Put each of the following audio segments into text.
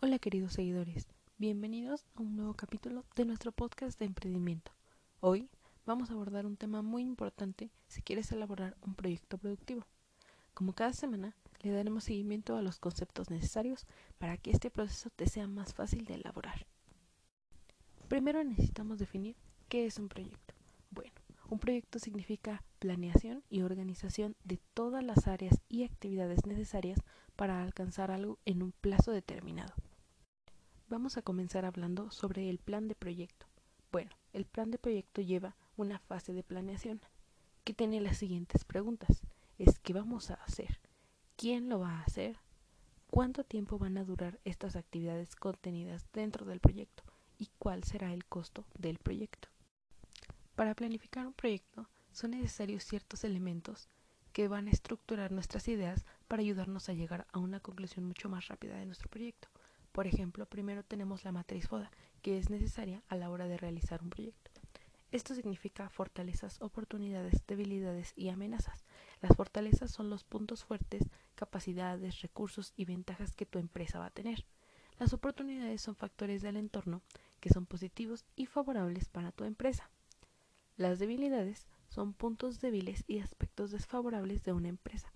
Hola queridos seguidores, bienvenidos a un nuevo capítulo de nuestro podcast de emprendimiento. Hoy vamos a abordar un tema muy importante si quieres elaborar un proyecto productivo. Como cada semana, le daremos seguimiento a los conceptos necesarios para que este proceso te sea más fácil de elaborar. Primero necesitamos definir qué es un proyecto. Bueno, un proyecto significa planeación y organización de todas las áreas y actividades necesarias para alcanzar algo en un plazo determinado. Vamos a comenzar hablando sobre el plan de proyecto. Bueno, el plan de proyecto lleva una fase de planeación que tiene las siguientes preguntas. Es qué vamos a hacer, quién lo va a hacer, cuánto tiempo van a durar estas actividades contenidas dentro del proyecto y cuál será el costo del proyecto. Para planificar un proyecto son necesarios ciertos elementos que van a estructurar nuestras ideas para ayudarnos a llegar a una conclusión mucho más rápida de nuestro proyecto. Por ejemplo, primero tenemos la matriz FODA, que es necesaria a la hora de realizar un proyecto. Esto significa fortalezas, oportunidades, debilidades y amenazas. Las fortalezas son los puntos fuertes, capacidades, recursos y ventajas que tu empresa va a tener. Las oportunidades son factores del entorno que son positivos y favorables para tu empresa. Las debilidades son puntos débiles y aspectos desfavorables de una empresa.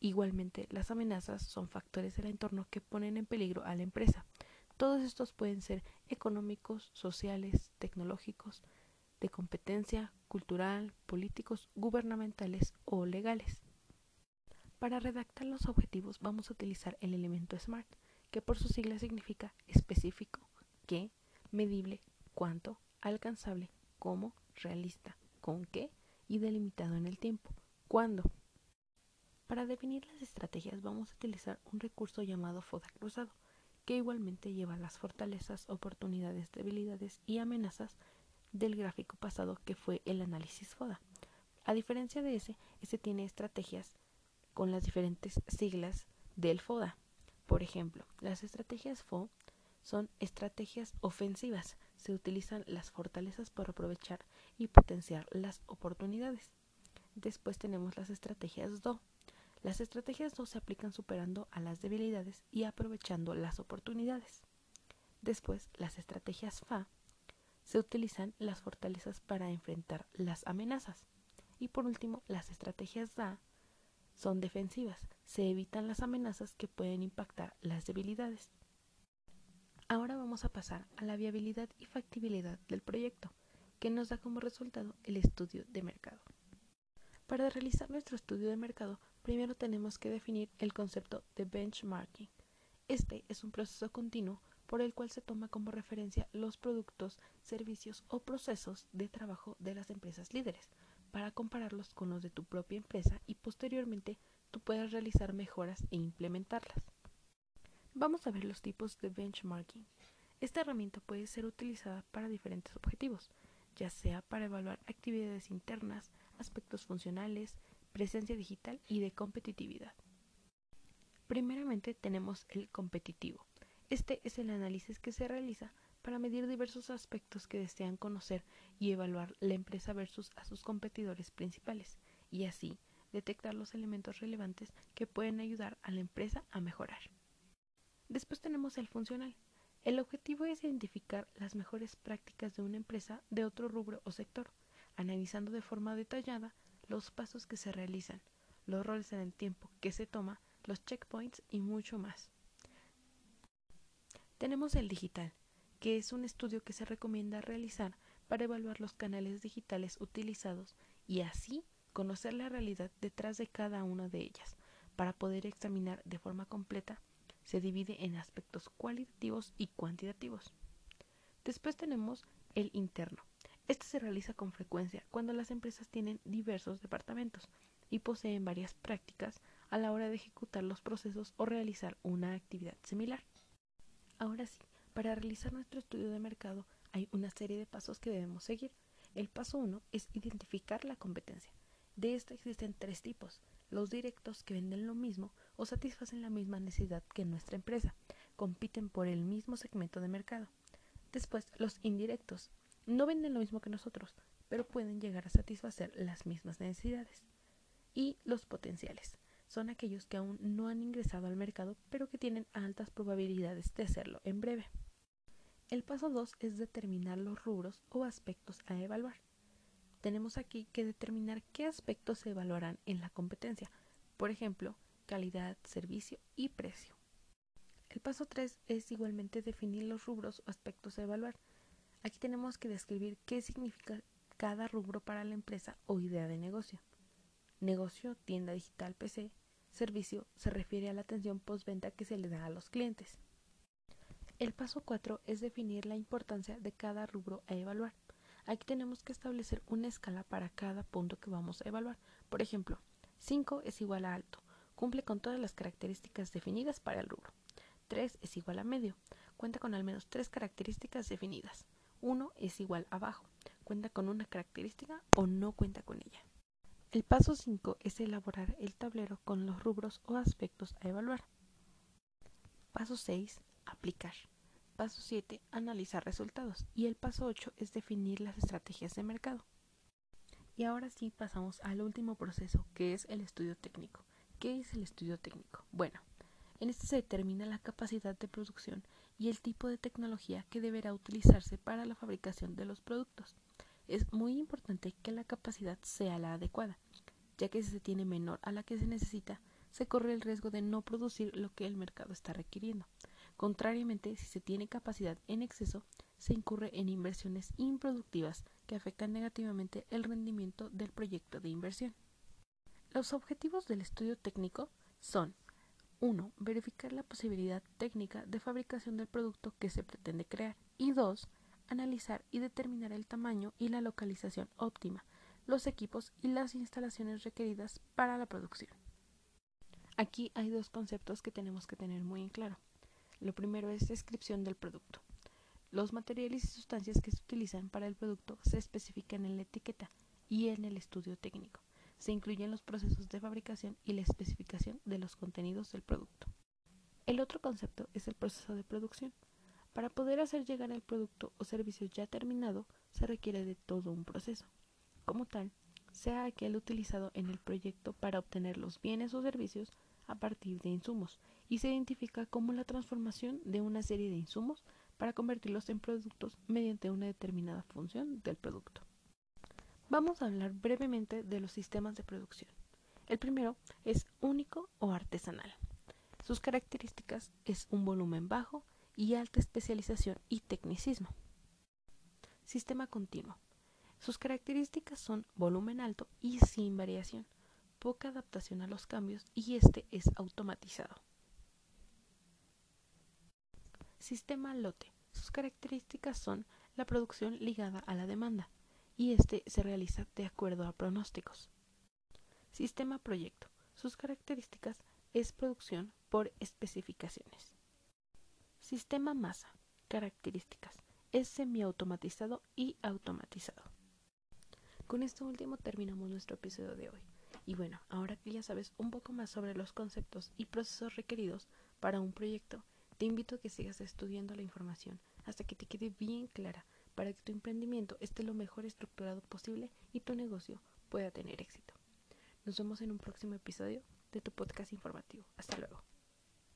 Igualmente, las amenazas son factores del entorno que ponen en peligro a la empresa. Todos estos pueden ser económicos, sociales, tecnológicos, de competencia, cultural, políticos, gubernamentales o legales. Para redactar los objetivos vamos a utilizar el elemento SMART, que por su sigla significa específico, qué, medible, cuánto, alcanzable, cómo, realista, con qué y delimitado en el tiempo. ¿Cuándo? Para definir las estrategias vamos a utilizar un recurso llamado FODA cruzado, que igualmente lleva las fortalezas, oportunidades, debilidades y amenazas del gráfico pasado que fue el análisis FODA. A diferencia de ese, ese tiene estrategias con las diferentes siglas del FODA. Por ejemplo, las estrategias FO son estrategias ofensivas. Se utilizan las fortalezas para aprovechar y potenciar las oportunidades. Después tenemos las estrategias DO, las estrategias 2 se aplican superando a las debilidades y aprovechando las oportunidades. Después, las estrategias FA se utilizan las fortalezas para enfrentar las amenazas. Y por último, las estrategias DA son defensivas, se evitan las amenazas que pueden impactar las debilidades. Ahora vamos a pasar a la viabilidad y factibilidad del proyecto, que nos da como resultado el estudio de mercado. Para realizar nuestro estudio de mercado primero tenemos que definir el concepto de benchmarking. Este es un proceso continuo por el cual se toma como referencia los productos, servicios o procesos de trabajo de las empresas líderes para compararlos con los de tu propia empresa y posteriormente tú puedas realizar mejoras e implementarlas. Vamos a ver los tipos de benchmarking. Esta herramienta puede ser utilizada para diferentes objetivos, ya sea para evaluar actividades internas, aspectos funcionales, presencia digital y de competitividad. Primeramente tenemos el competitivo. Este es el análisis que se realiza para medir diversos aspectos que desean conocer y evaluar la empresa versus a sus competidores principales, y así detectar los elementos relevantes que pueden ayudar a la empresa a mejorar. Después tenemos el funcional. El objetivo es identificar las mejores prácticas de una empresa de otro rubro o sector, analizando de forma detallada los pasos que se realizan, los roles en el tiempo que se toma, los checkpoints y mucho más. Tenemos el digital, que es un estudio que se recomienda realizar para evaluar los canales digitales utilizados y así conocer la realidad detrás de cada una de ellas. Para poder examinar de forma completa, se divide en aspectos cualitativos y cuantitativos. Después tenemos el interno, este se realiza con frecuencia cuando las empresas tienen diversos departamentos y poseen varias prácticas a la hora de ejecutar los procesos o realizar una actividad similar. Ahora sí, para realizar nuestro estudio de mercado hay una serie de pasos que debemos seguir. El paso 1 es identificar la competencia. De esta existen tres tipos. Los directos que venden lo mismo o satisfacen la misma necesidad que nuestra empresa. Compiten por el mismo segmento de mercado. Después, los indirectos, no venden lo mismo que nosotros, pero pueden llegar a satisfacer las mismas necesidades. Y los potenciales son aquellos que aún no han ingresado al mercado, pero que tienen altas probabilidades de hacerlo en breve. El paso 2 es determinar los rubros o aspectos a evaluar. Tenemos aquí que determinar qué aspectos se evaluarán en la competencia, por ejemplo, calidad, servicio y precio. El paso 3 es igualmente definir los rubros o aspectos a evaluar. Aquí tenemos que describir qué significa cada rubro para la empresa o idea de negocio. Negocio, tienda digital, PC. Servicio se refiere a la atención postventa que se le da a los clientes. El paso 4 es definir la importancia de cada rubro a evaluar. Aquí tenemos que establecer una escala para cada punto que vamos a evaluar. Por ejemplo, 5 es igual a alto, cumple con todas las características definidas para el rubro. 3 es igual a medio, cuenta con al menos 3 características definidas. 1 es igual a bajo, cuenta con una característica o no cuenta con ella. El paso 5 es elaborar el tablero con los rubros o aspectos a evaluar. Paso 6. Aplicar. Paso 7. Analizar resultados. Y el paso 8 es definir las estrategias de mercado. Y ahora sí pasamos al último proceso, que es el estudio técnico. ¿Qué es el estudio técnico? Bueno, en este se determina la capacidad de producción y el tipo de tecnología que deberá utilizarse para la fabricación de los productos. Es muy importante que la capacidad sea la adecuada, ya que si se tiene menor a la que se necesita, se corre el riesgo de no producir lo que el mercado está requiriendo. Contrariamente, si se tiene capacidad en exceso, se incurre en inversiones improductivas que afectan negativamente el rendimiento del proyecto de inversión. Los objetivos del estudio técnico son 1. Verificar la posibilidad técnica de fabricación del producto que se pretende crear y 2 analizar y determinar el tamaño y la localización óptima, los equipos y las instalaciones requeridas para la producción. Aquí hay dos conceptos que tenemos que tener muy en claro. Lo primero es descripción del producto. Los materiales y sustancias que se utilizan para el producto se especifican en la etiqueta y en el estudio técnico. Se incluyen los procesos de fabricación y la especificación de los contenidos del producto. El otro concepto es el proceso de producción. Para poder hacer llegar el producto o servicio ya terminado, se requiere de todo un proceso. Como tal, sea aquel utilizado en el proyecto para obtener los bienes o servicios a partir de insumos, y se identifica como la transformación de una serie de insumos para convertirlos en productos mediante una determinada función del producto. Vamos a hablar brevemente de los sistemas de producción. El primero es único o artesanal. Sus características es un volumen bajo, y alta especialización y tecnicismo. Sistema continuo. Sus características son volumen alto y sin variación, poca adaptación a los cambios y este es automatizado. Sistema lote. Sus características son la producción ligada a la demanda y este se realiza de acuerdo a pronósticos. Sistema proyecto. Sus características es producción por especificaciones. Sistema masa. Características. Es semiautomatizado y automatizado. Con esto último terminamos nuestro episodio de hoy. Y bueno, ahora que ya sabes un poco más sobre los conceptos y procesos requeridos para un proyecto, te invito a que sigas estudiando la información hasta que te quede bien clara para que tu emprendimiento esté lo mejor estructurado posible y tu negocio pueda tener éxito. Nos vemos en un próximo episodio de tu podcast informativo. Hasta luego.